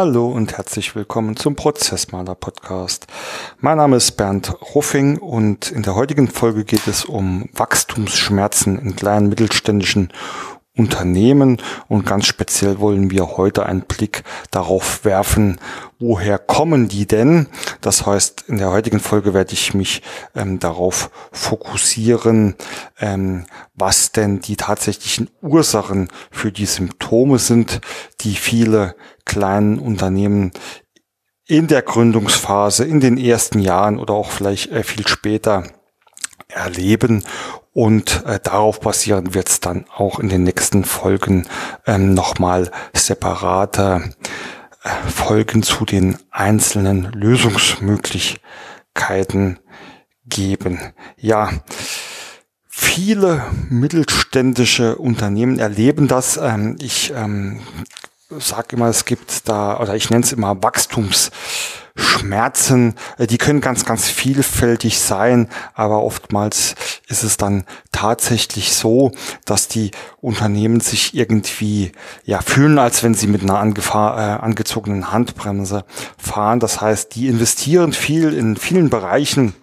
Hallo und herzlich willkommen zum Prozessmaler Podcast. Mein Name ist Bernd Ruffing und in der heutigen Folge geht es um Wachstumsschmerzen in kleinen mittelständischen Unternehmen und ganz speziell wollen wir heute einen Blick darauf werfen, woher kommen die denn? Das heißt, in der heutigen Folge werde ich mich ähm, darauf fokussieren, ähm, was denn die tatsächlichen Ursachen für die Symptome sind, die viele kleinen Unternehmen in der Gründungsphase, in den ersten Jahren oder auch vielleicht äh, viel später erleben und äh, darauf basierend wird es dann auch in den nächsten Folgen ähm, nochmal separate äh, Folgen zu den einzelnen Lösungsmöglichkeiten geben. Ja, viele mittelständische Unternehmen erleben das. Ähm, ich ähm, sage immer, es gibt da, oder ich nenne es immer Wachstums Schmerzen, äh, die können ganz, ganz vielfältig sein, aber oftmals ist es dann tatsächlich so, dass die Unternehmen sich irgendwie ja fühlen, als wenn sie mit einer äh, angezogenen Handbremse fahren. Das heißt, die investieren viel in vielen Bereichen,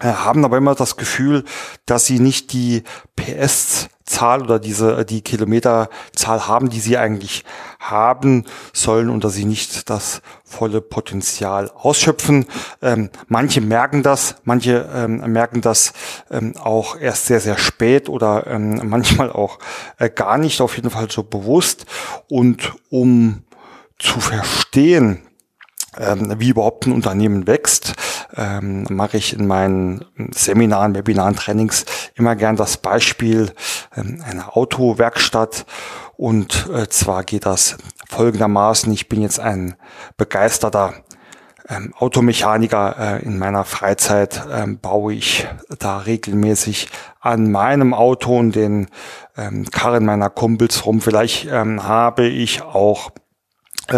haben aber immer das Gefühl, dass sie nicht die PS Zahl oder diese die Kilometerzahl haben, die sie eigentlich haben sollen und dass sie nicht das volle Potenzial ausschöpfen. Ähm, manche merken das, manche ähm, merken das ähm, auch erst sehr sehr spät oder ähm, manchmal auch äh, gar nicht, auf jeden Fall so bewusst. Und um zu verstehen, ähm, wie überhaupt ein Unternehmen wächst, ähm, mache ich in meinen Seminaren, Webinaren, Trainings immer gern das Beispiel ähm, einer Autowerkstatt. Und äh, zwar geht das folgendermaßen, ich bin jetzt ein begeisterter ähm, Automechaniker äh, in meiner Freizeit ähm, baue ich da regelmäßig an meinem Auto und den ähm, Karren meiner Kumpels rum. Vielleicht ähm, habe ich auch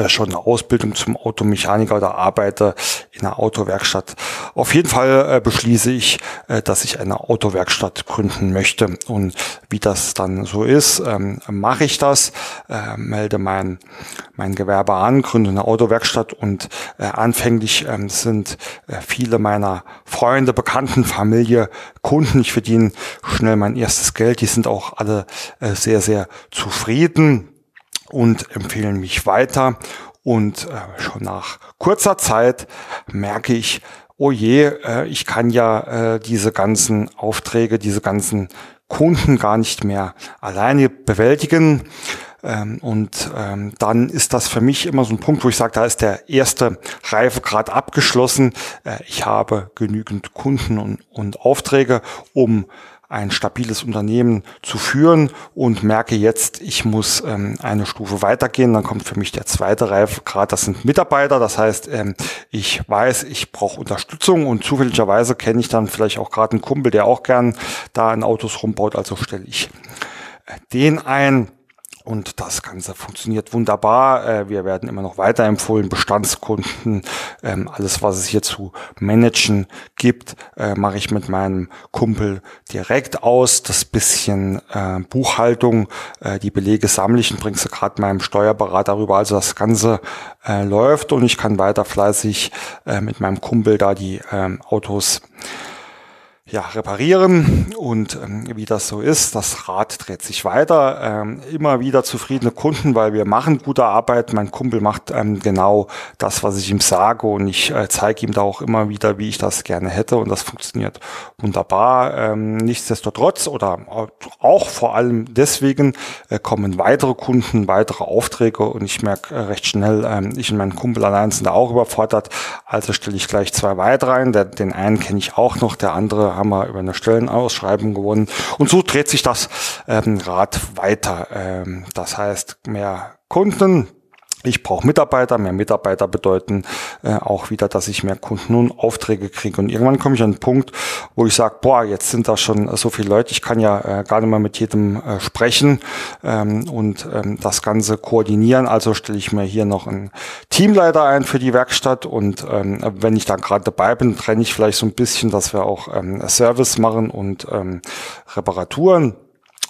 schon eine Ausbildung zum Automechaniker oder arbeite in einer Autowerkstatt. Auf jeden Fall äh, beschließe ich, äh, dass ich eine Autowerkstatt gründen möchte. Und wie das dann so ist, ähm, mache ich das, äh, melde mein, mein Gewerbe an, gründe eine Autowerkstatt und äh, anfänglich ähm, sind äh, viele meiner Freunde, Bekannten, Familie, Kunden. Ich verdiene schnell mein erstes Geld. Die sind auch alle äh, sehr, sehr zufrieden und empfehlen mich weiter. Und äh, schon nach kurzer Zeit merke ich, oh je, äh, ich kann ja äh, diese ganzen Aufträge, diese ganzen Kunden gar nicht mehr alleine bewältigen. Ähm, und ähm, dann ist das für mich immer so ein Punkt, wo ich sage, da ist der erste Reifegrad abgeschlossen. Ich habe genügend Kunden und, und Aufträge, um ein stabiles Unternehmen zu führen und merke jetzt, ich muss ähm, eine Stufe weitergehen. Dann kommt für mich der zweite Reifegrad, das sind Mitarbeiter. Das heißt, ähm, ich weiß, ich brauche Unterstützung und zufälligerweise kenne ich dann vielleicht auch gerade einen Kumpel, der auch gern da in Autos rumbaut. Also stelle ich äh, den ein und das Ganze funktioniert wunderbar. Äh, wir werden immer noch weiterempfohlen, Bestandskunden, ähm, alles, was es hier zu managen gibt, äh, mache ich mit meinem Kumpel direkt aus. Das bisschen äh, Buchhaltung, die Belege sammle ich und bringe sie gerade meinem Steuerberater rüber. Also das Ganze läuft und ich kann weiter fleißig mit meinem Kumpel da die ähm, Autos ja, reparieren und ähm, wie das so ist, das Rad dreht sich weiter. Ähm, immer wieder zufriedene Kunden, weil wir machen gute Arbeit. Mein Kumpel macht ähm, genau das, was ich ihm sage und ich äh, zeige ihm da auch immer wieder, wie ich das gerne hätte und das funktioniert wunderbar. Ähm, nichtsdestotrotz oder auch vor allem deswegen äh, kommen weitere Kunden, weitere Aufträge und ich merke äh, recht schnell, ähm, ich und mein Kumpel allein sind da auch überfordert. Also stelle ich gleich zwei weitere ein. Der, den einen kenne ich auch noch, der andere haben wir über eine Stellenausschreibung gewonnen. Und so dreht sich das ähm, Rad weiter. Ähm, das heißt, mehr Kunden, ich brauche Mitarbeiter, mehr Mitarbeiter bedeuten äh, auch wieder, dass ich mehr Kunden und Aufträge kriege. Und irgendwann komme ich an einen Punkt, wo ich sage, boah, jetzt sind da schon so viele Leute, ich kann ja äh, gar nicht mehr mit jedem äh, sprechen ähm, und ähm, das Ganze koordinieren. Also stelle ich mir hier noch einen Teamleiter ein für die Werkstatt und ähm, wenn ich dann gerade dabei bin, trenne ich vielleicht so ein bisschen, dass wir auch ähm, Service machen und ähm, Reparaturen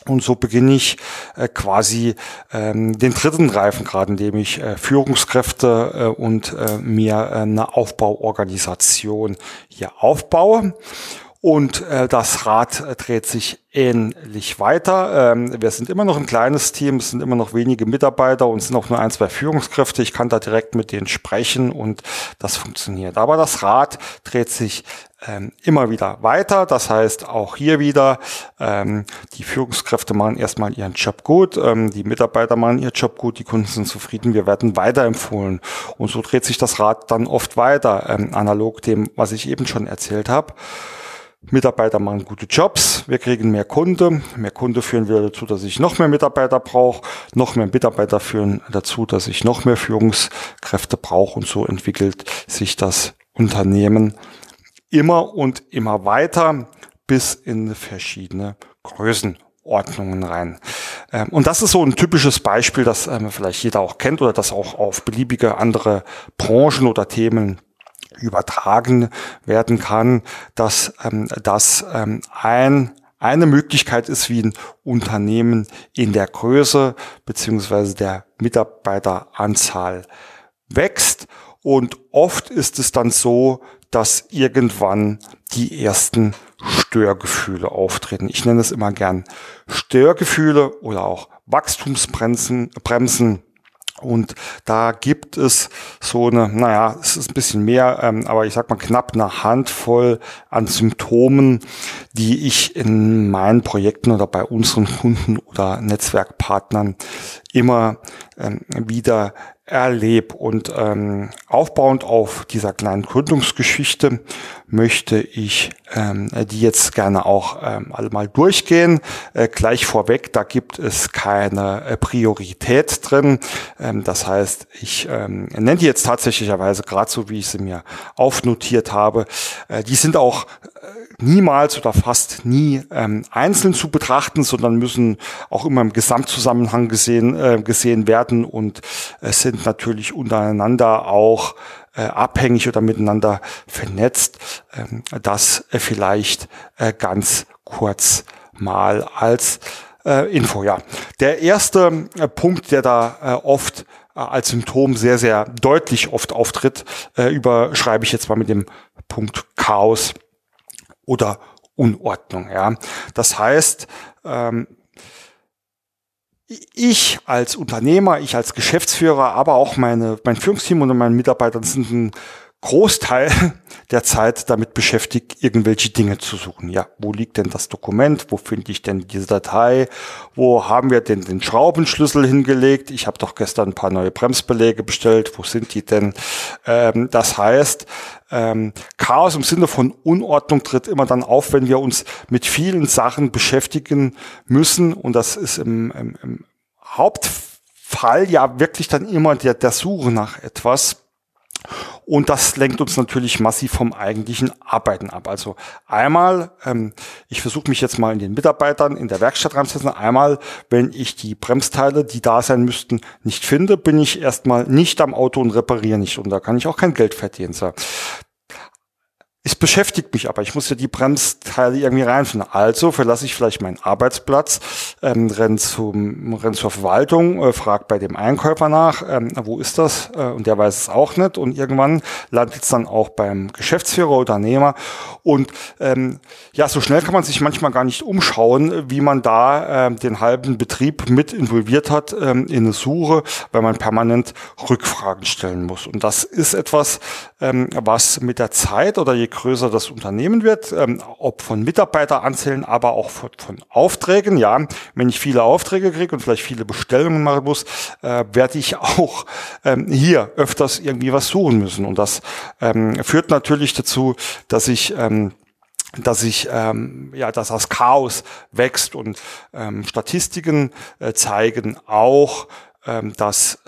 Und so beginne ich äh, quasi ähm, den dritten Reifengrad, indem ich äh, Führungskräfte äh, und äh, mir äh, eine Aufbauorganisation hier aufbaue. Und äh, das Rad äh, dreht sich ähnlich weiter. Ähm, wir sind immer noch ein kleines Team, es sind immer noch wenige Mitarbeiter und es sind auch nur ein, zwei Führungskräfte. Ich kann da direkt mit denen sprechen und das funktioniert. Aber das Rad dreht sich ähm, immer wieder weiter. Das heißt, auch hier wieder, ähm, die Führungskräfte machen erstmal ihren Job gut, ähm, die Mitarbeiter machen ihren Job gut, die Kunden sind zufrieden, wir werden weiterempfohlen. Und so dreht sich das Rad dann oft weiter, ähm, analog dem, was ich eben schon erzählt habe. Mitarbeiter machen gute Jobs, wir kriegen mehr Kunde, mehr Kunde führen wieder dazu, dass ich noch mehr Mitarbeiter brauche, noch mehr Mitarbeiter führen dazu, dass ich noch mehr Führungskräfte brauche und so entwickelt sich das Unternehmen immer und immer weiter bis in verschiedene Größenordnungen rein. Ähm, und das ist so ein typisches Beispiel, das ähm, vielleicht jeder auch kennt oder das auch auf beliebige andere Branchen oder Themen übertragen werden kann, dass ähm, das ähm, ein eine Möglichkeit ist, wie ein Unternehmen in der Größe beziehungsweise der Mitarbeiteranzahl wächst. Und oft ist es dann so, dass irgendwann die ersten Störgefühle auftreten. Ich nenne es immer gern Störgefühle oder auch Wachstumsbremsen. Bremsen, und da gibt es so eine, naja, es ist ein bisschen mehr, ähm, aber ich sag mal knapp eine Handvoll an Symptomen, die ich in meinen Projekten oder bei unseren Kunden oder Netzwerkpartnern immer ähm, wieder erlebe. Und ähm, aufbauend auf dieser kleinen Gründungsgeschichte möchte ich ähm, die jetzt gerne auch ähm, alle mal durchgehen. Äh, gleich vorweg, da gibt es keine äh, Priorität drin. Ähm, das heißt, ich ähm, nenne die jetzt tatsächlicherweise gerade so, wie ich sie mir aufnotiert habe. Äh, die sind auch niemals oder fast nie ähm, einzeln zu betrachten, sondern müssen auch immer im Gesamtzusammenhang gesehen, äh, gesehen werden und es sind natürlich untereinander auch äh, abhängig oder miteinander vernetzt. Ähm, das äh, vielleicht äh, ganz kurz mal als äh, Info. Ja, der erste äh, Punkt, der da äh, oft äh, als Symptom sehr, sehr deutlich oft auftritt, äh, überschreibe ich jetzt mal mit dem Punkt Chaos oder Unordnung. Ja, das heißt, ähm, ich als Unternehmer, ich als Geschäftsführer, aber auch meine, mein Führungsteam und meine Mitarbeiter sind ein Großteil der Zeit damit beschäftigt, irgendwelche Dinge zu suchen. Ja, wo liegt denn das Dokument? Wo finde ich denn diese Datei? Wo haben wir denn den Schraubenschlüssel hingelegt? Ich habe doch gestern ein paar neue Bremsbeläge bestellt. Wo sind die denn? Ähm, das heißt, ähm, Chaos im Sinne von Unordnung tritt immer dann auf, wenn wir uns mit vielen Sachen beschäftigen müssen. Und das ist im, im, im Hauptfall ja wirklich dann immer der, der Suche nach etwas und das lenkt uns natürlich massiv vom eigentlichen Arbeiten ab. Also einmal, ähm, ich versuche mich jetzt mal in den Mitarbeitern in der Werkstatt reinzusetzen. Einmal, wenn ich die Bremsteile, die da sein müssten, nicht finde, bin ich erstmal nicht am Auto und repariere nicht. Und da kann ich auch kein Geld verdienen. So. Es beschäftigt mich aber. Ich muss ja die Bremsteile irgendwie reinfinden. Also verlasse ich vielleicht meinen Arbeitsplatz, ähm, renn, zum, renn zur Verwaltung, äh, frag bei dem Einkäufer nach, ähm, wo ist das? Äh, und der weiß es auch nicht. Und irgendwann landet es dann auch beim Geschäftsführer, Unternehmer. Und ähm, ja, so schnell kann man sich manchmal gar nicht umschauen, wie man da ähm, den halben Betrieb mit involviert hat ähm, in eine Suche, weil man permanent Rückfragen stellen muss. Und das ist etwas, ähm, was mit der Zeit oder je größer das Unternehmen wird, ähm, ob von Mitarbeiteranzählen, aber auch von, von, Aufträgen. Ja, wenn ich viele Aufträge kriege und vielleicht viele Bestellungen machen muss, äh, werde ich auch ähm, hier öfters irgendwie was suchen müssen. Und das ähm, führt natürlich dazu, dass ich ähm, dass ich ähm, ja dass das Chaos wächst und ähm, Statistiken äh, zeigen auch ähm, dass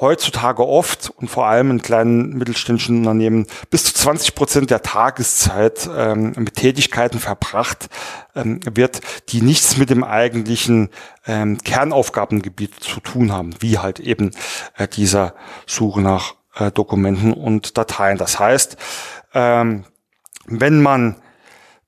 heutzutage oft und vor allem in kleinen mittelständischen Unternehmen bis zu 20 Prozent der Tageszeit ähm, mit Tätigkeiten verbracht ähm, wird, die nichts mit dem eigentlichen ähm, Kernaufgabengebiet zu tun haben, wie halt eben äh, dieser Suche nach äh, Dokumenten und Dateien. Das heißt, ähm, wenn man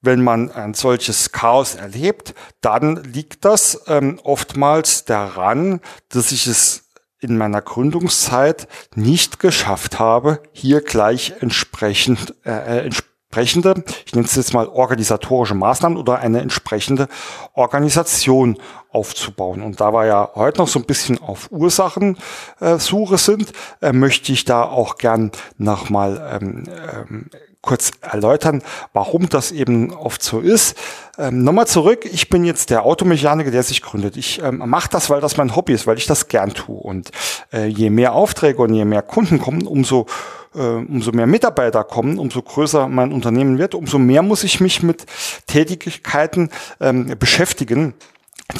wenn man ein solches Chaos erlebt, dann liegt das ähm, oftmals daran, dass ich es in meiner Gründungszeit nicht geschafft habe, hier gleich entsprechend äh, äh entsprechende, ich nenne es jetzt mal organisatorische Maßnahmen oder eine entsprechende Organisation aufzubauen. Und da wir ja heute noch so ein bisschen auf Ursachensuche äh, sind, äh, möchte ich da auch gern nochmal ähm, ähm, kurz erläutern, warum das eben oft so ist. Ähm, Nochmal zurück, ich bin jetzt der Automechaniker, der sich gründet. Ich ähm, mache das, weil das mein Hobby ist, weil ich das gern tue. Und äh, je mehr Aufträge und je mehr Kunden kommen, umso äh, umso mehr Mitarbeiter kommen, umso größer mein Unternehmen wird, umso mehr muss ich mich mit Tätigkeiten ähm, beschäftigen,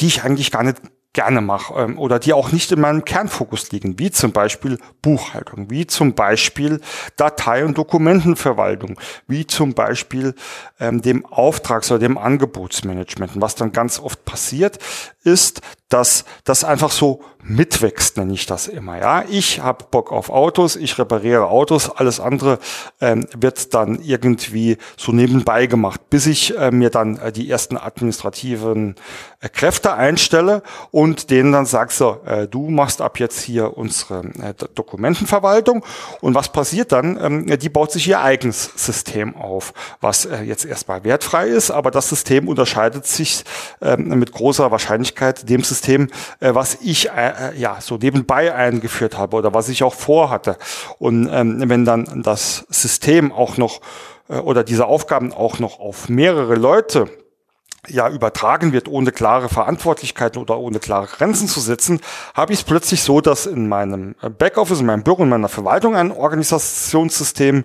die ich eigentlich gar nicht gerne mache ähm, oder die auch nicht in meinem Kernfokus liegen, wie zum Beispiel Buchhaltung, wie zum Beispiel Datei- und Dokumentenverwaltung, wie zum Beispiel ähm, dem Auftrags- oder dem Angebotsmanagement. Und was dann ganz oft passiert, ist, dass das einfach so mitwächst, nenne ich das immer. Ja, ich habe Bock auf Autos, ich repariere Autos, alles andere ähm, wird dann irgendwie so nebenbei gemacht, bis ich äh, mir dann äh, die ersten administrativen Kräfte einstelle und denen dann sag so, äh, du machst ab jetzt hier unsere äh, Dokumentenverwaltung und was passiert dann? Ähm, die baut sich ihr eigenes System auf, was äh, jetzt erstmal wertfrei ist, aber das System unterscheidet sich ähm, mit großer Wahrscheinlichkeit dem System, äh, was ich äh, ja so nebenbei eingeführt habe oder was ich auch vorhatte. Und ähm, wenn dann das System auch noch äh, oder diese Aufgaben auch noch auf mehrere Leute ja übertragen wird, ohne klare Verantwortlichkeiten oder ohne klare Grenzen zu setzen, habe ich es plötzlich so, dass in meinem Backoffice, in meinem Büro, in meiner Verwaltung ein Organisationssystem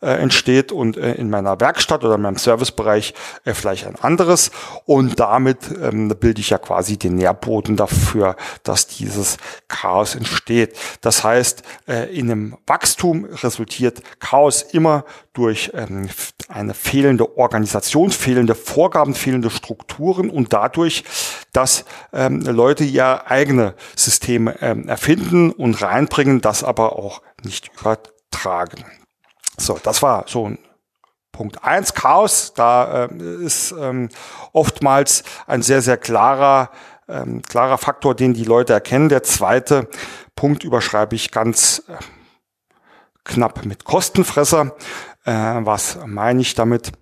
äh, entsteht und äh, in meiner Werkstatt oder in meinem Servicebereich äh, vielleicht ein anderes. Und damit ähm, bilde ich ja quasi den Nährboden dafür, dass dieses Chaos entsteht. Das heißt, äh, in einem Wachstum resultiert Chaos immer durch ähm, eine fehlende Organisation, fehlende Vorgaben, fehlende Strukturen und dadurch, dass ähm, Leute ihr eigene Systeme ähm, erfinden und reinbringen, das aber auch nicht übertragen. So, das war so ein Punkt eins Chaos, da äh, ist ähm, oftmals ein sehr, sehr klarer, ähm, klarer Faktor, den die Leute erkennen. Der zweite Punkt überschreibe ich ganz äh, knapp mit Kostenfresser. Äh, was meine ich damit?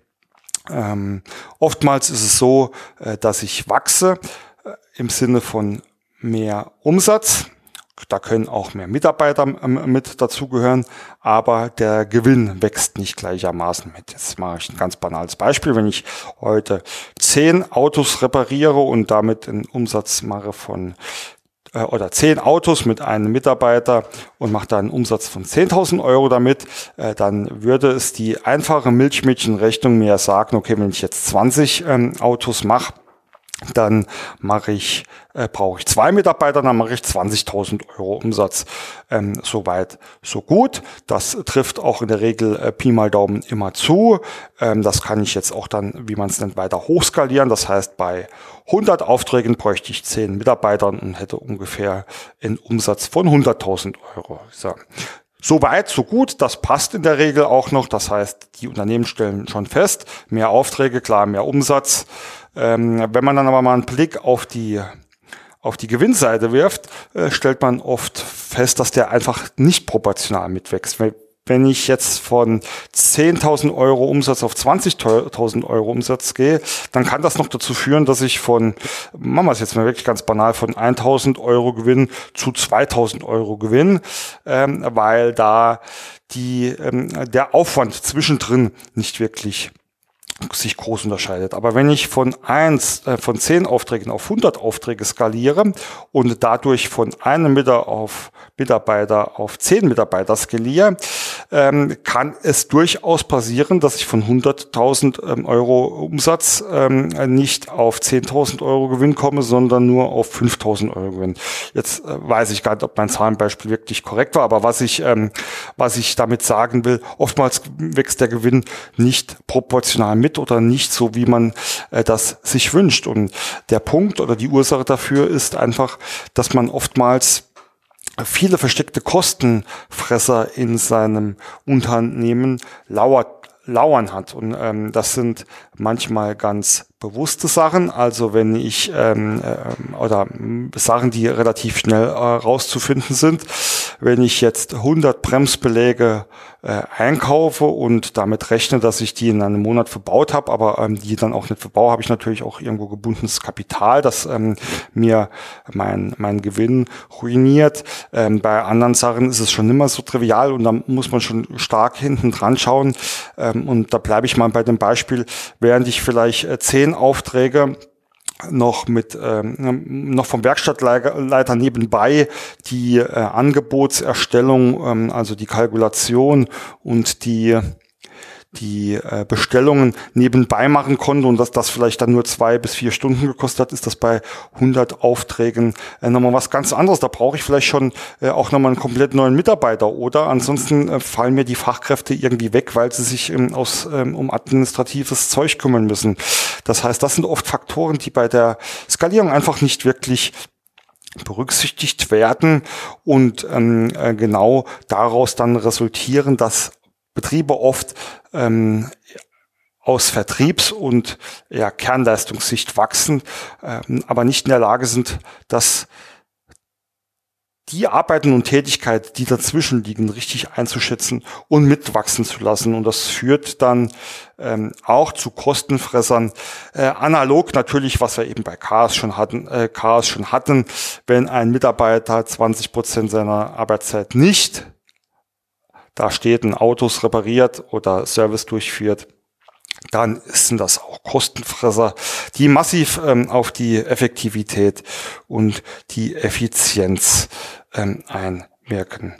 Ähm, oftmals ist es so, äh, dass ich wachse äh, im Sinne von mehr Umsatz. Da können auch mehr Mitarbeiter ähm, mit dazugehören, aber der Gewinn wächst nicht gleichermaßen mit. Jetzt mache ich ein ganz banales Beispiel. Wenn ich heute zehn Autos repariere und damit einen Umsatz mache von äh, oder zehn Autos mit einem Mitarbeiter und macht da einen Umsatz von 10.000 Euro damit, äh, dann würde es die einfache Milchmädchenrechnung mir sagen, okay, wenn ich jetzt 20 ähm, Autos mache, dann mache ich, äh, brauche ich zwei Mitarbeiter, dann mache ich 20.000 Euro Umsatz. Ähm, Soweit, so gut. Das trifft auch in der Regel äh, Pi mal Daumen immer zu. Ähm, das kann ich jetzt auch dann, wie man es nennt, weiter hochskalieren. Das heißt, bei 100 Aufträgen bräuchte ich 10 Mitarbeitern und hätte ungefähr einen Umsatz von 100.000 Euro. So. So weit, so gut, das passt in der Regel auch noch. Das heißt, die Unternehmen stellen schon fest, mehr Aufträge, klar, mehr Umsatz. Ähm, wenn man dann aber mal einen Blick auf die auf die Gewinnseite wirft, äh, stellt man oft fest, dass der einfach nicht proportional mitwächst. Wenn ich jetzt von 10.000 Euro Umsatz auf 20.000 Euro Umsatz gehe, dann kann das noch dazu führen, dass ich von, machen wir es jetzt mal wirklich ganz banal, von 1.000 Euro Gewinn zu 2.000 Euro Gewinn, ähm, weil da die, ähm, der Aufwand zwischendrin nicht wirklich sich groß unterscheidet. Aber wenn ich von eins, äh, von zehn Aufträgen auf 100 Aufträge skaliere und dadurch von einem Mitarbeiter auf Mitarbeiter auf zehn Mitarbeiter skaliere, ähm, kann es durchaus passieren, dass ich von 100.000 ähm, Euro Umsatz ähm, nicht auf 10.000 Euro Gewinn komme, sondern nur auf 5.000 Euro Gewinn. Jetzt äh, weiß ich gar nicht, ob mein Zahlenbeispiel wirklich korrekt war, aber was ich, ähm, was ich damit sagen will, oftmals wächst der Gewinn nicht proportional mit oder nicht so, wie man äh, das sich wünscht. Und der Punkt oder die Ursache dafür ist einfach, dass man oftmals viele versteckte Kostenfresser in seinem Unternehmen lauert lauern hat. Und ähm, das sind manchmal ganz bewusste Sachen, also wenn ich ähm, äh, oder Sachen, die relativ schnell äh, rauszufinden sind, wenn ich jetzt 100 Bremsbeläge äh, einkaufe und damit rechne, dass ich die in einem Monat verbaut habe, aber ähm, die dann auch nicht verbaue, habe ich natürlich auch irgendwo gebundenes Kapital, das ähm, mir mein, mein Gewinn ruiniert. Ähm, bei anderen Sachen ist es schon immer so trivial und da muss man schon stark hinten dran schauen. Ähm, und da bleibe ich mal bei dem Beispiel, während ich vielleicht äh, zehn Aufträge noch mit ähm, noch vom Werkstattleiter nebenbei die äh, Angebotserstellung, ähm, also die Kalkulation und die die äh, Bestellungen nebenbei machen konnte und dass das vielleicht dann nur zwei bis vier Stunden gekostet hat, ist das bei 100 Aufträgen äh, nochmal was ganz anderes. Da brauche ich vielleicht schon äh, auch nochmal einen komplett neuen Mitarbeiter oder ansonsten äh, fallen mir die Fachkräfte irgendwie weg, weil sie sich ähm, aus, ähm, um administratives Zeug kümmern müssen. Das heißt, das sind oft Faktoren, die bei der Skalierung einfach nicht wirklich berücksichtigt werden und ähm, äh, genau daraus dann resultieren, dass Betriebe oft ähm, aus Vertriebs- und ja, Kernleistungssicht wachsen, ähm, aber nicht in der Lage sind, dass die Arbeiten und Tätigkeit, die dazwischen liegen, richtig einzuschätzen und mitwachsen zu lassen. Und das führt dann ähm, auch zu Kostenfressern. Äh, analog natürlich, was wir eben bei Chaos schon hatten, äh, Chaos schon hatten, wenn ein Mitarbeiter 20 Prozent seiner Arbeitszeit nicht da steht, ein Autos repariert oder Service durchführt, dann sind das auch Kostenfresser, die massiv ähm, auf die Effektivität und die Effizienz ähm, einwirken.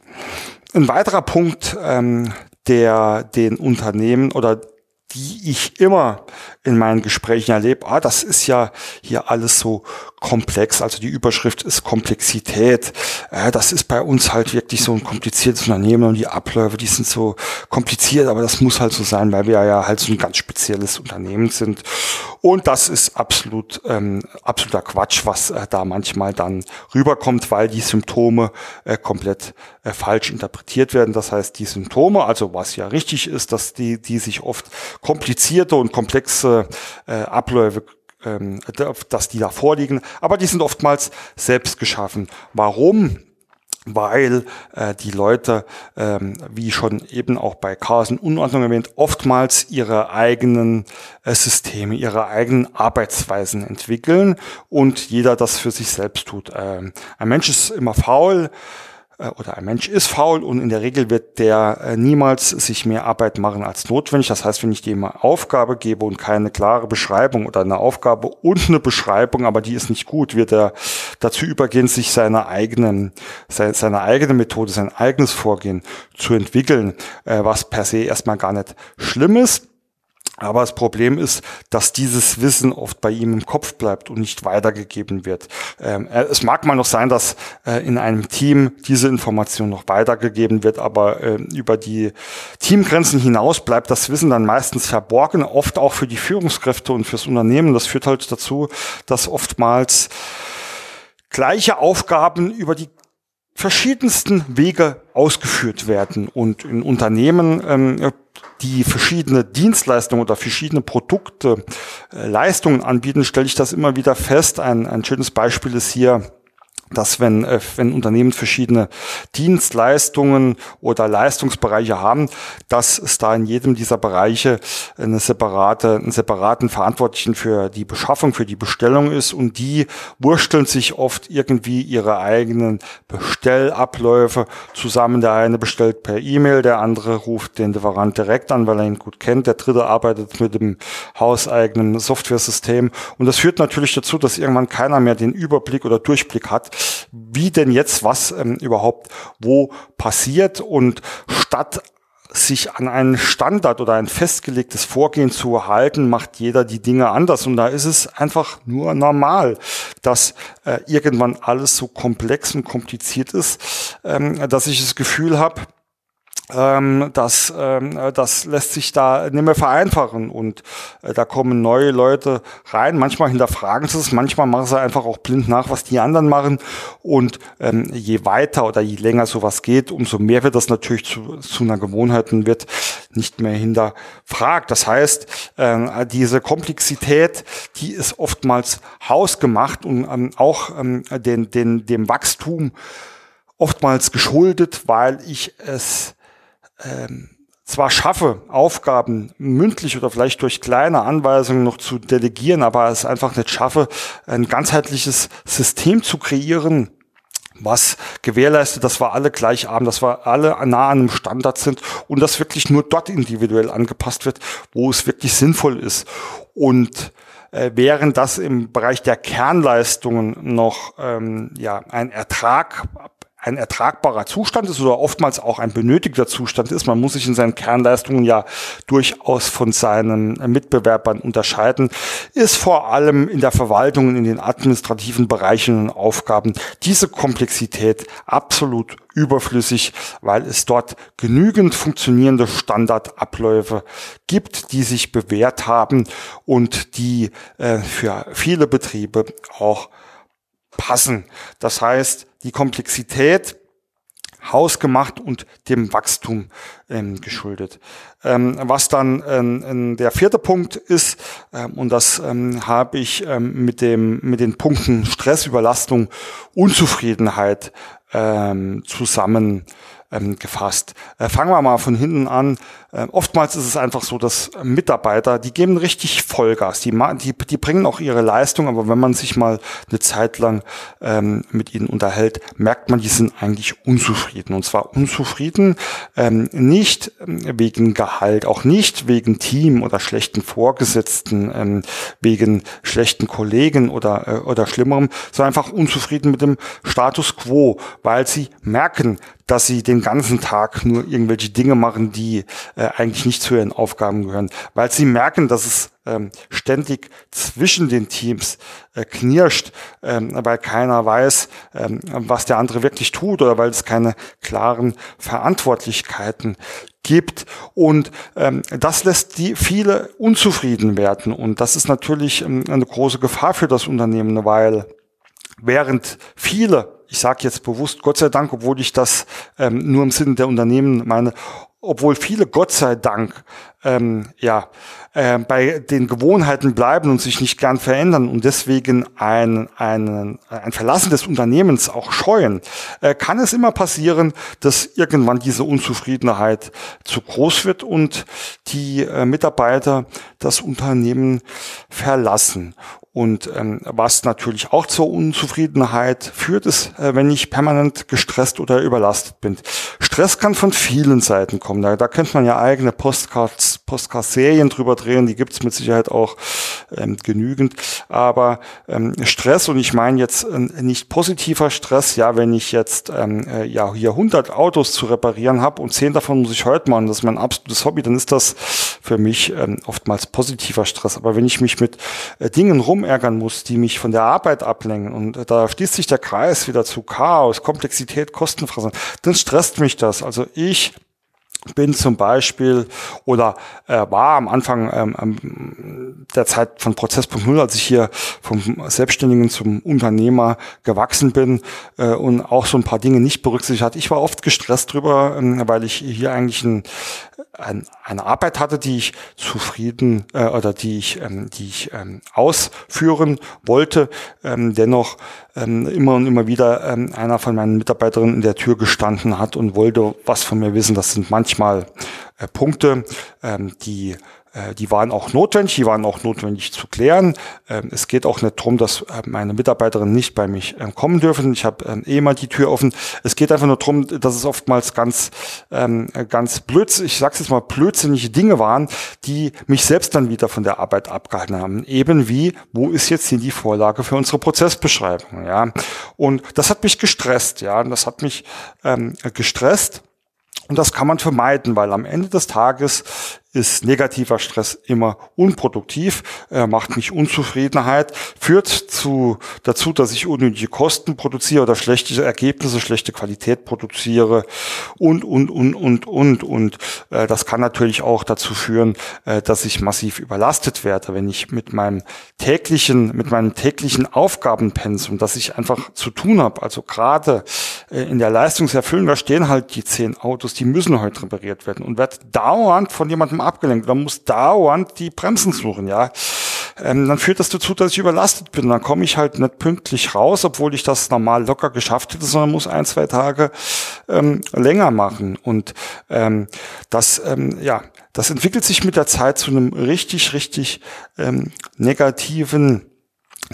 Ein weiterer Punkt, ähm, der den Unternehmen oder die ich immer in meinen Gesprächen erlebe, ah, das ist ja hier alles so komplex. Also die Überschrift ist Komplexität. Äh, das ist bei uns halt wirklich so ein kompliziertes Unternehmen und die Abläufe, die sind so kompliziert, aber das muss halt so sein, weil wir ja halt so ein ganz spezielles Unternehmen sind. Und das ist absolut ähm, absoluter Quatsch, was äh, da manchmal dann rüberkommt, weil die Symptome äh, komplett äh, falsch interpretiert werden. Das heißt, die Symptome, also was ja richtig ist, dass die, die sich oft komplizierte und komplexe äh, Abläufe ähm, dass die da vorliegen, aber die sind oftmals selbst geschaffen. Warum? Weil äh, die Leute, ähm, wie schon eben auch bei Chaos und Unordnung erwähnt, oftmals ihre eigenen äh, Systeme, ihre eigenen Arbeitsweisen entwickeln und jeder das für sich selbst tut. Ähm, ein Mensch ist immer faul, oder ein Mensch ist faul und in der Regel wird der äh, niemals sich mehr Arbeit machen als notwendig. Das heißt, wenn ich dem eine Aufgabe gebe und keine klare Beschreibung oder eine Aufgabe und eine Beschreibung, aber die ist nicht gut, wird er dazu übergehen, sich seine eigenen, seine eigene Methode, sein eigenes Vorgehen zu entwickeln, äh, was per se erstmal gar nicht schlimm ist. Aber das Problem ist, dass dieses Wissen oft bei ihm im Kopf bleibt und nicht weitergegeben wird. Ähm, äh, es mag mal noch sein, dass äh, in einem Team diese Information noch weitergegeben wird, aber äh, über die Teamgrenzen hinaus bleibt das Wissen dann meistens verborgen, oft auch für die Führungskräfte und fürs Unternehmen. Das führt halt dazu, dass oftmals gleiche Aufgaben über die verschiedensten Wege ausgeführt werden und in Unternehmen ähm, die verschiedene Dienstleistungen oder verschiedene Produkte, äh, Leistungen anbieten, stelle ich das immer wieder fest. Ein, ein schönes Beispiel ist hier dass wenn, äh, wenn Unternehmen verschiedene Dienstleistungen oder Leistungsbereiche haben, dass es da in jedem dieser Bereiche eine separate, einen separaten Verantwortlichen für die Beschaffung, für die Bestellung ist und die wursteln sich oft irgendwie ihre eigenen Bestellabläufe zusammen. Der eine bestellt per E-Mail, der andere ruft den Lieferant direkt an, weil er ihn gut kennt, der dritte arbeitet mit dem hauseigenen Softwaresystem und das führt natürlich dazu, dass irgendwann keiner mehr den Überblick oder Durchblick hat, wie denn jetzt was ähm, überhaupt wo passiert und statt sich an einen Standard oder ein festgelegtes Vorgehen zu halten, macht jeder die Dinge anders. Und da ist es einfach nur normal, dass äh, irgendwann alles so komplex und kompliziert ist, ähm, dass ich das Gefühl habe, ähm, das, ähm, das lässt sich da nicht mehr vereinfachen und äh, da kommen neue Leute rein. Manchmal hinterfragen sie es, manchmal machen sie einfach auch blind nach, was die anderen machen und ähm, je weiter oder je länger sowas geht, umso mehr wird das natürlich zu, zu einer Gewohnheit und wird nicht mehr hinterfragt. Das heißt, äh, diese Komplexität, die ist oftmals hausgemacht und ähm, auch ähm, den, den, dem Wachstum oftmals geschuldet, weil ich es ähm, zwar schaffe, Aufgaben mündlich oder vielleicht durch kleine Anweisungen noch zu delegieren, aber es einfach nicht schaffe, ein ganzheitliches System zu kreieren, was gewährleistet, dass wir alle gleich haben, dass wir alle nah an einem Standard sind und das wirklich nur dort individuell angepasst wird, wo es wirklich sinnvoll ist. Und äh, während das im Bereich der Kernleistungen noch ähm, ja ein Ertrag ein ertragbarer Zustand ist oder oftmals auch ein benötigter Zustand ist. Man muss sich in seinen Kernleistungen ja durchaus von seinen Mitbewerbern unterscheiden, ist vor allem in der Verwaltung, in den administrativen Bereichen und Aufgaben diese Komplexität absolut überflüssig, weil es dort genügend funktionierende Standardabläufe gibt, die sich bewährt haben und die äh, für viele Betriebe auch passen. Das heißt, die Komplexität hausgemacht und dem Wachstum ähm, geschuldet. Ähm, was dann ähm, der vierte Punkt ist, ähm, und das ähm, habe ich ähm, mit, dem, mit den Punkten Stress, Überlastung, Unzufriedenheit ähm, zusammen ähm, gefasst. Äh, fangen wir mal von hinten an. Äh, oftmals ist es einfach so, dass Mitarbeiter, die geben richtig Vollgas, die, die, die bringen auch ihre Leistung, aber wenn man sich mal eine Zeit lang ähm, mit ihnen unterhält, merkt man, die sind eigentlich unzufrieden. Und zwar unzufrieden ähm, nicht ähm, wegen Gehalt, auch nicht wegen Team oder schlechten Vorgesetzten, ähm, wegen schlechten Kollegen oder, äh, oder schlimmerem, sondern einfach unzufrieden mit dem Status quo, weil sie merken, dass sie den ganzen Tag nur irgendwelche Dinge machen, die eigentlich nicht zu ihren Aufgaben gehören, weil sie merken, dass es ähm, ständig zwischen den Teams äh, knirscht, ähm, weil keiner weiß, ähm, was der andere wirklich tut oder weil es keine klaren Verantwortlichkeiten gibt. Und ähm, das lässt die viele unzufrieden werden. Und das ist natürlich ähm, eine große Gefahr für das Unternehmen, weil während viele ich sage jetzt bewusst Gott sei Dank, obwohl ich das ähm, nur im Sinne der Unternehmen meine, obwohl viele Gott sei Dank ähm, ja äh, bei den Gewohnheiten bleiben und sich nicht gern verändern und deswegen ein, ein, ein Verlassen des Unternehmens auch scheuen, äh, kann es immer passieren, dass irgendwann diese Unzufriedenheit zu groß wird und die äh, Mitarbeiter das Unternehmen verlassen. Und ähm, was natürlich auch zur Unzufriedenheit führt, ist, äh, wenn ich permanent gestresst oder überlastet bin. Stress kann von vielen Seiten kommen. Da, da könnte man ja eigene Postcards, Postcard-Serien drüber drehen, die gibt's mit Sicherheit auch ähm, genügend. Aber ähm, Stress, und ich meine jetzt äh, nicht positiver Stress, ja, wenn ich jetzt ähm, äh, ja hier 100 Autos zu reparieren habe und 10 davon muss ich heute machen, das ist mein absolutes Hobby, dann ist das für mich ähm, oftmals positiver Stress. Aber wenn ich mich mit äh, Dingen rum rumärgern muss, die mich von der Arbeit ablenken und da schließt sich der Kreis wieder zu Chaos, Komplexität, Kostenfresser, dann stresst mich das. Also ich bin zum Beispiel oder äh, war am Anfang ähm, der Zeit von Prozess.0, als ich hier vom Selbstständigen zum Unternehmer gewachsen bin äh, und auch so ein paar Dinge nicht berücksichtigt hat. Ich war oft gestresst drüber, ähm, weil ich hier eigentlich ein, ein, eine Arbeit hatte, die ich zufrieden äh, oder die ich, ähm, die ich ähm, ausführen wollte. Ähm, dennoch ähm, immer und immer wieder ähm, einer von meinen Mitarbeiterinnen in der Tür gestanden hat und wollte was von mir wissen. Das sind manchmal äh, Punkte, ähm, die die waren auch notwendig, die waren auch notwendig zu klären. Ähm, es geht auch nicht darum, dass äh, meine Mitarbeiterinnen nicht bei mich ähm, kommen dürfen. Ich habe ähm, eh mal die Tür offen. Es geht einfach nur darum, dass es oftmals ganz, ganz blöd, ich sag's jetzt mal, blödsinnige Dinge waren, die mich selbst dann wieder von der Arbeit abgehalten haben. Eben wie, wo ist jetzt hier die Vorlage für unsere Prozessbeschreibung? Ja, und das hat mich gestresst. Ja, und das hat mich ähm, gestresst. Und das kann man vermeiden, weil am Ende des Tages ist negativer Stress immer unproduktiv, äh, macht mich Unzufriedenheit, führt zu, dazu, dass ich unnötige Kosten produziere oder schlechte Ergebnisse, schlechte Qualität produziere und, und, und, und, und. Und äh, das kann natürlich auch dazu führen, äh, dass ich massiv überlastet werde, wenn ich mit meinem täglichen, mit meinem täglichen Aufgabenpensum, das ich einfach zu tun habe, also gerade in der Leistungserfüllung, da stehen halt die zehn Autos, die müssen heute repariert werden und wird dauernd von jemandem abgelenkt. Man muss dauernd die Bremsen suchen, ja. Ähm, dann führt das dazu, dass ich überlastet bin. Dann komme ich halt nicht pünktlich raus, obwohl ich das normal locker geschafft hätte, sondern muss ein, zwei Tage ähm, länger machen. Und ähm, das, ähm, ja, das entwickelt sich mit der Zeit zu einem richtig, richtig ähm, negativen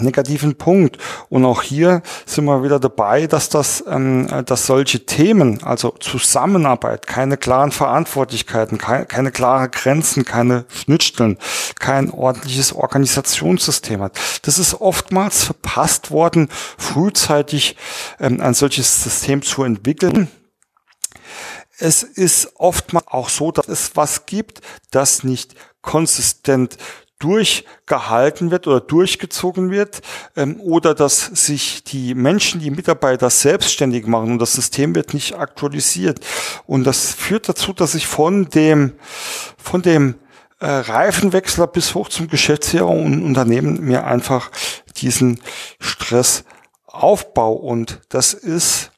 negativen Punkt. Und auch hier sind wir wieder dabei, dass das, ähm, dass solche Themen, also Zusammenarbeit, keine klaren Verantwortlichkeiten, keine, keine klare Grenzen, keine Schnittstellen, kein ordentliches Organisationssystem hat. Das ist oftmals verpasst worden, frühzeitig ähm, ein solches System zu entwickeln es ist oftmals auch so, dass es was gibt, das nicht konsistent durchgehalten wird oder durchgezogen wird ähm, oder dass sich die Menschen, die Mitarbeiter selbstständig machen und das System wird nicht aktualisiert. Und das führt dazu, dass ich von dem, von dem äh, Reifenwechsler bis hoch zum Geschäftsführer und Unternehmen mir einfach diesen Stress aufbau. Und das ist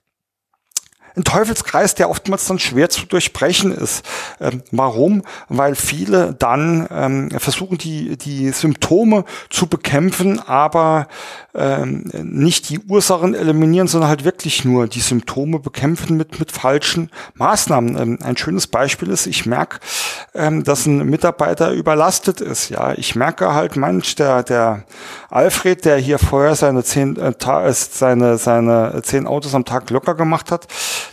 ein Teufelskreis, der oftmals dann schwer zu durchbrechen ist. Ähm, warum? Weil viele dann ähm, versuchen, die, die Symptome zu bekämpfen, aber ähm, nicht die Ursachen eliminieren, sondern halt wirklich nur die Symptome bekämpfen mit, mit falschen Maßnahmen. Ähm, ein schönes Beispiel ist, ich merke, ähm, dass ein Mitarbeiter überlastet ist. Ja, ich merke halt, Mensch, der, der Alfred, der hier vorher seine zehn, äh, seine, seine zehn Autos am Tag locker gemacht hat,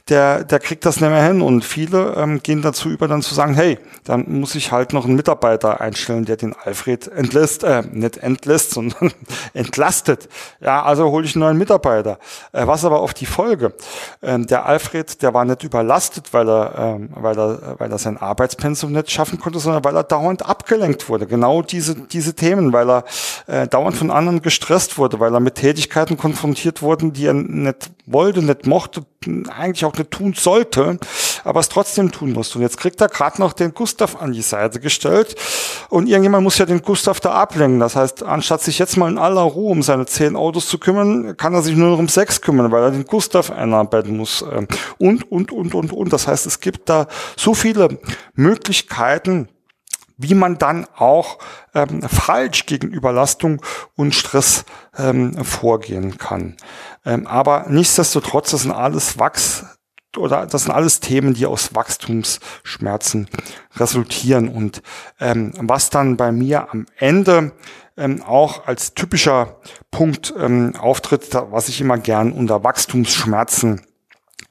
der, der kriegt das nicht mehr hin. Und viele ähm, gehen dazu über, dann zu sagen, hey, dann muss ich halt noch einen Mitarbeiter einstellen, der den Alfred entlässt, äh, nicht entlässt, sondern entlastet. Ja, also hole ich einen neuen Mitarbeiter. Äh, was aber auf die Folge? Ähm, der Alfred, der war nicht überlastet, weil er, ähm, weil er, weil er sein Arbeitspensum nicht schaffen konnte, sondern weil er dauernd abgelenkt wurde. Genau diese, diese Themen, weil er äh, dauernd von anderen gestresst wurde, weil er mit Tätigkeiten konfrontiert wurde, die er nicht wollte, nicht mochte, eigentlich auch nicht tun sollte, aber es trotzdem tun musste. Und jetzt kriegt er gerade noch den Gustav an die Seite gestellt und irgendjemand muss ja den Gustav da ablenken. Das heißt, anstatt sich jetzt mal in aller Ruhe um seine zehn Autos zu kümmern, kann er sich nur noch um sechs kümmern, weil er den Gustav einarbeiten muss ähm, und, und, und, und, und. Das heißt, es gibt da so viele Möglichkeiten, wie man dann auch ähm, falsch gegen Überlastung und Stress ähm, vorgehen kann. Ähm, aber nichtsdestotrotz, das sind alles Wachs oder das sind alles Themen, die aus Wachstumsschmerzen resultieren und ähm, was dann bei mir am Ende ähm, auch als typischer Punkt ähm, auftritt, was ich immer gern unter Wachstumsschmerzen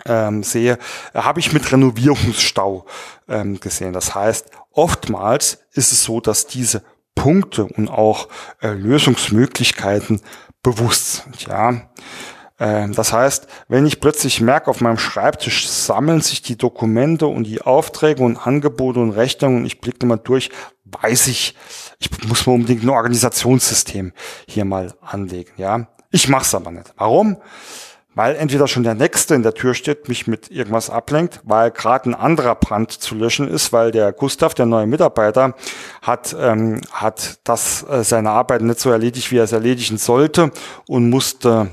ähm, sehe, habe ich mit Renovierungsstau ähm, gesehen. Das heißt, oftmals ist es so, dass diese Punkte und auch äh, Lösungsmöglichkeiten bewusst sind. Ja, äh, das heißt, wenn ich plötzlich merke, auf meinem Schreibtisch sammeln sich die Dokumente und die Aufträge und Angebote und Rechnungen und ich blicke mal durch, weiß ich, ich muss mir unbedingt ein Organisationssystem hier mal anlegen. Ja, ich mache es aber nicht. Warum? weil entweder schon der Nächste in der Tür steht, mich mit irgendwas ablenkt, weil gerade ein anderer Brand zu löschen ist, weil der Gustav, der neue Mitarbeiter, hat, ähm, hat das äh, seine Arbeit nicht so erledigt, wie er es erledigen sollte und musste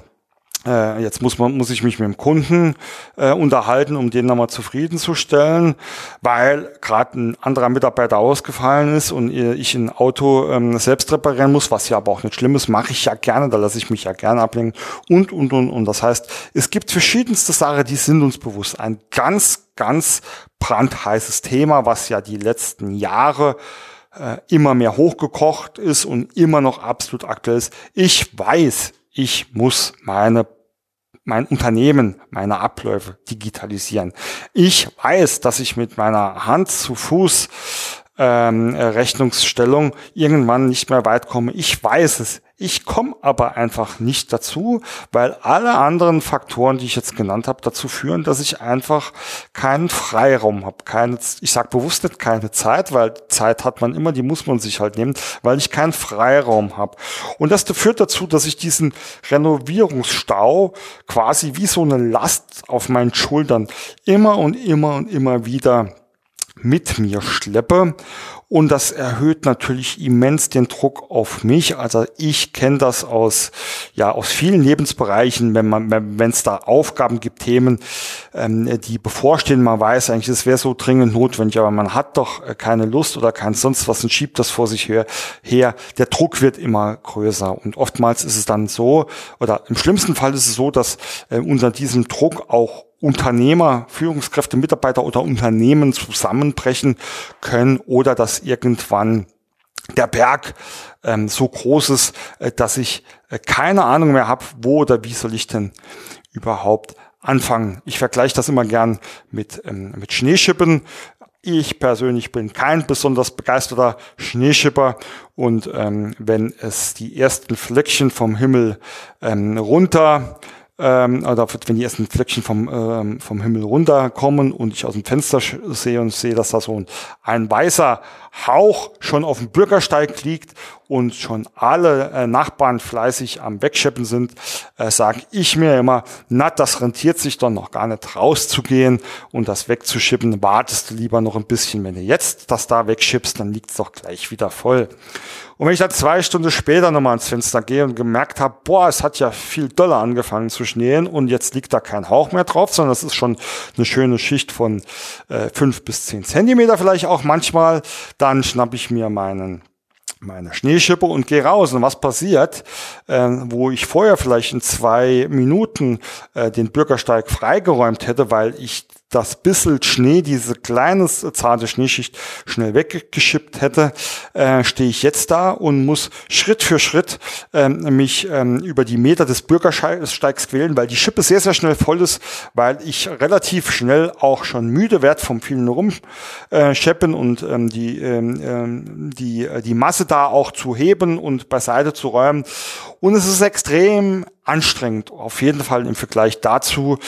äh, jetzt muss man muss ich mich mit dem Kunden äh, unterhalten, um den nochmal zufriedenzustellen, weil gerade ein anderer Mitarbeiter ausgefallen ist und ich ein Auto ähm, selbst reparieren muss, was ja aber auch nicht schlimm ist, mache ich ja gerne, da lasse ich mich ja gerne ablenken und und und und. Das heißt, es gibt verschiedenste Sachen, die sind uns bewusst. Ein ganz ganz brandheißes Thema, was ja die letzten Jahre äh, immer mehr hochgekocht ist und immer noch absolut aktuell ist. Ich weiß, ich muss meine mein Unternehmen, meine Abläufe digitalisieren. Ich weiß, dass ich mit meiner Hand zu Fuß ähm, Rechnungsstellung irgendwann nicht mehr weit komme. Ich weiß es. Ich komme aber einfach nicht dazu, weil alle anderen Faktoren, die ich jetzt genannt habe, dazu führen, dass ich einfach keinen Freiraum habe. Keine, ich sage bewusst nicht keine Zeit, weil Zeit hat man immer, die muss man sich halt nehmen, weil ich keinen Freiraum habe. Und das führt dazu, dass ich diesen Renovierungsstau quasi wie so eine Last auf meinen Schultern immer und immer und immer wieder mit mir schleppe. Und das erhöht natürlich immens den Druck auf mich. Also ich kenne das aus, ja, aus vielen Lebensbereichen, wenn man, wenn es da Aufgaben gibt, Themen, ähm, die bevorstehen, man weiß eigentlich, es wäre so dringend notwendig, aber man hat doch äh, keine Lust oder kein sonst was und schiebt das vor sich her, her. Der Druck wird immer größer. Und oftmals ist es dann so, oder im schlimmsten Fall ist es so, dass äh, unter diesem Druck auch Unternehmer, Führungskräfte, Mitarbeiter oder Unternehmen zusammenbrechen können oder dass irgendwann der Berg ähm, so groß ist, äh, dass ich äh, keine Ahnung mehr habe, wo oder wie soll ich denn überhaupt anfangen. Ich vergleiche das immer gern mit, ähm, mit Schneeschippen. Ich persönlich bin kein besonders begeisterter Schneeschipper und ähm, wenn es die ersten Fleckchen vom Himmel ähm, runter ähm, oder wenn die ersten Fleckchen vom, ähm, vom Himmel runterkommen und ich aus dem Fenster sehe und sehe, dass da so ein, ein weißer Hauch schon auf dem Bürgersteig liegt und schon alle äh, Nachbarn fleißig am Wegscheppen sind, äh, sage ich mir immer, na, das rentiert sich doch noch gar nicht rauszugehen und das wegzuschippen. Wartest du lieber noch ein bisschen. Wenn du jetzt das da wegschippst, dann liegt es doch gleich wieder voll. Und wenn ich dann zwei Stunden später nochmal ans Fenster gehe und gemerkt habe, boah, es hat ja viel doller angefangen zu schneien und jetzt liegt da kein Hauch mehr drauf, sondern es ist schon eine schöne Schicht von äh, fünf bis zehn Zentimeter vielleicht auch manchmal, dann schnappe ich mir meinen meine Schneeschippe und gehe raus. Und was passiert, äh, wo ich vorher vielleicht in zwei Minuten äh, den Bürgersteig freigeräumt hätte, weil ich das bisschen Schnee, diese kleine zarte Schneeschicht schnell weggeschippt hätte, äh, stehe ich jetzt da und muss Schritt für Schritt ähm, mich ähm, über die Meter des Bürgersteigs quälen, weil die Schippe sehr, sehr schnell voll ist, weil ich relativ schnell auch schon müde werde vom vielen Rumscheppen äh, und ähm, die, ähm, ähm, die, äh, die Masse da auch zu heben und beiseite zu räumen. Und es ist extrem anstrengend, auf jeden Fall im Vergleich dazu,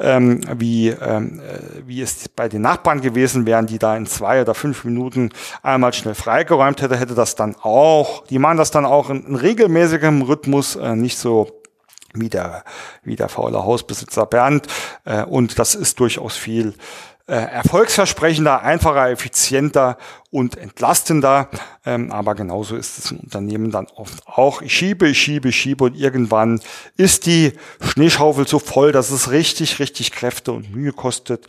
ähm, wie, ähm, äh, wie es bei den Nachbarn gewesen wären, die da in zwei oder fünf Minuten einmal schnell freigeräumt hätte, hätte das dann auch, die machen das dann auch in, in regelmäßigem Rhythmus, äh, nicht so wie der, wie der faule Hausbesitzer Bernd. Äh, und das ist durchaus viel äh, erfolgsversprechender, einfacher, effizienter und entlastender. Ähm, aber genauso ist es im Unternehmen dann oft auch. Ich schiebe, ich schiebe, ich schiebe und irgendwann ist die Schneeschaufel so voll, dass es richtig, richtig Kräfte und Mühe kostet.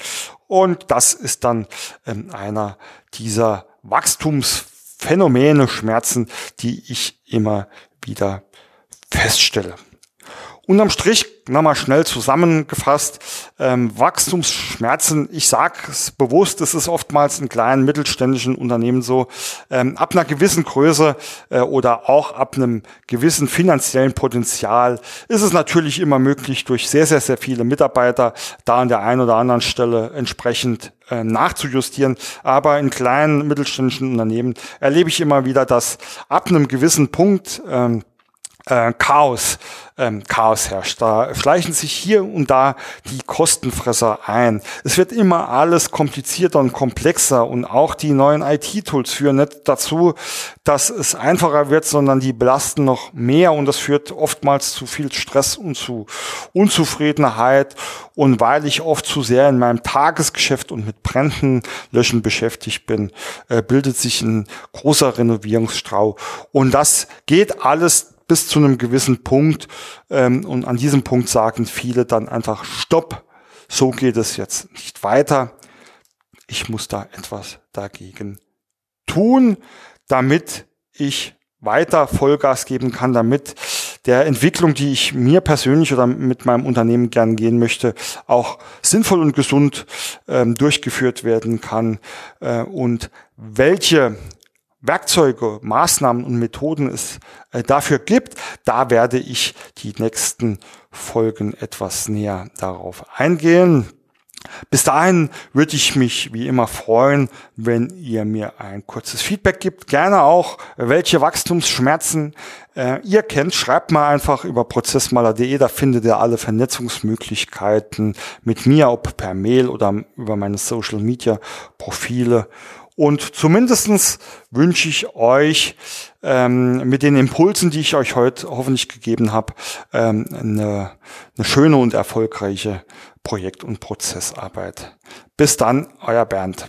Und das ist dann ähm, einer dieser Wachstumsphänomene, Schmerzen, die ich immer wieder feststelle. Unterm Strich, nochmal schnell zusammengefasst, ähm, Wachstumsschmerzen, ich sage es bewusst, es ist oftmals in kleinen mittelständischen Unternehmen so, ähm, ab einer gewissen Größe äh, oder auch ab einem gewissen finanziellen Potenzial ist es natürlich immer möglich, durch sehr, sehr, sehr viele Mitarbeiter da an der einen oder anderen Stelle entsprechend äh, nachzujustieren. Aber in kleinen mittelständischen Unternehmen erlebe ich immer wieder, dass ab einem gewissen Punkt ähm, äh, Chaos, ähm, Chaos herrscht. Da schleichen sich hier und da die Kostenfresser ein. Es wird immer alles komplizierter und komplexer und auch die neuen IT-Tools führen nicht dazu, dass es einfacher wird, sondern die belasten noch mehr und das führt oftmals zu viel Stress und zu Unzufriedenheit und weil ich oft zu sehr in meinem Tagesgeschäft und mit Bränden löschen beschäftigt bin, äh, bildet sich ein großer Renovierungsstrau und das geht alles bis zu einem gewissen Punkt. Ähm, und an diesem Punkt sagen viele dann einfach, stopp, so geht es jetzt nicht weiter. Ich muss da etwas dagegen tun, damit ich weiter Vollgas geben kann, damit der Entwicklung, die ich mir persönlich oder mit meinem Unternehmen gern gehen möchte, auch sinnvoll und gesund ähm, durchgeführt werden kann. Äh, und welche Werkzeuge, Maßnahmen und Methoden es äh, dafür gibt. Da werde ich die nächsten Folgen etwas näher darauf eingehen. Bis dahin würde ich mich wie immer freuen, wenn ihr mir ein kurzes Feedback gibt. Gerne auch, welche Wachstumsschmerzen äh, ihr kennt. Schreibt mal einfach über prozessmaler.de, da findet ihr alle Vernetzungsmöglichkeiten mit mir, ob per Mail oder über meine Social Media Profile. Und zumindestens wünsche ich euch ähm, mit den Impulsen, die ich euch heute hoffentlich gegeben habe, ähm, eine, eine schöne und erfolgreiche Projekt- und Prozessarbeit. Bis dann, euer Bernd.